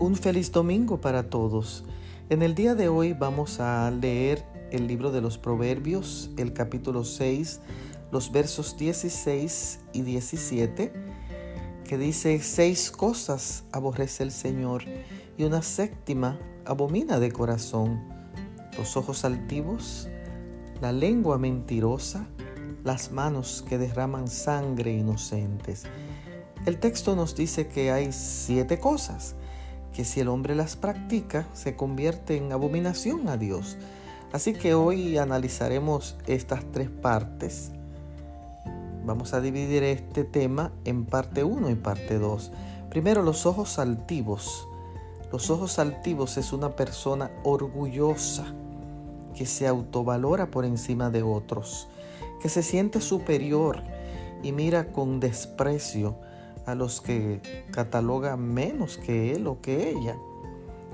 Un feliz domingo para todos. En el día de hoy vamos a leer el libro de los Proverbios, el capítulo 6, los versos 16 y 17, que dice, seis cosas aborrece el Señor y una séptima abomina de corazón, los ojos altivos, la lengua mentirosa, las manos que derraman sangre inocentes. El texto nos dice que hay siete cosas que si el hombre las practica se convierte en abominación a Dios. Así que hoy analizaremos estas tres partes. Vamos a dividir este tema en parte 1 y parte 2. Primero, los ojos altivos. Los ojos altivos es una persona orgullosa que se autovalora por encima de otros, que se siente superior y mira con desprecio a los que cataloga menos que él o que ella.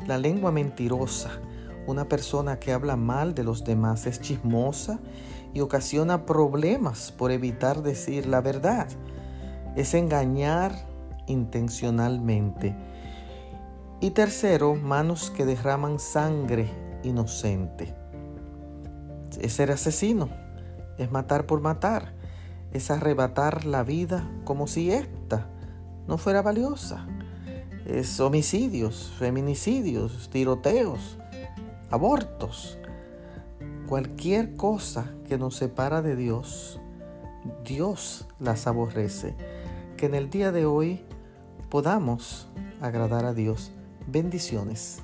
La lengua mentirosa, una persona que habla mal de los demás, es chismosa y ocasiona problemas por evitar decir la verdad. Es engañar intencionalmente. Y tercero, manos que derraman sangre inocente. Es ser asesino, es matar por matar, es arrebatar la vida como si ésta no fuera valiosa. Es homicidios, feminicidios, tiroteos, abortos. Cualquier cosa que nos separa de Dios, Dios las aborrece. Que en el día de hoy podamos agradar a Dios. Bendiciones.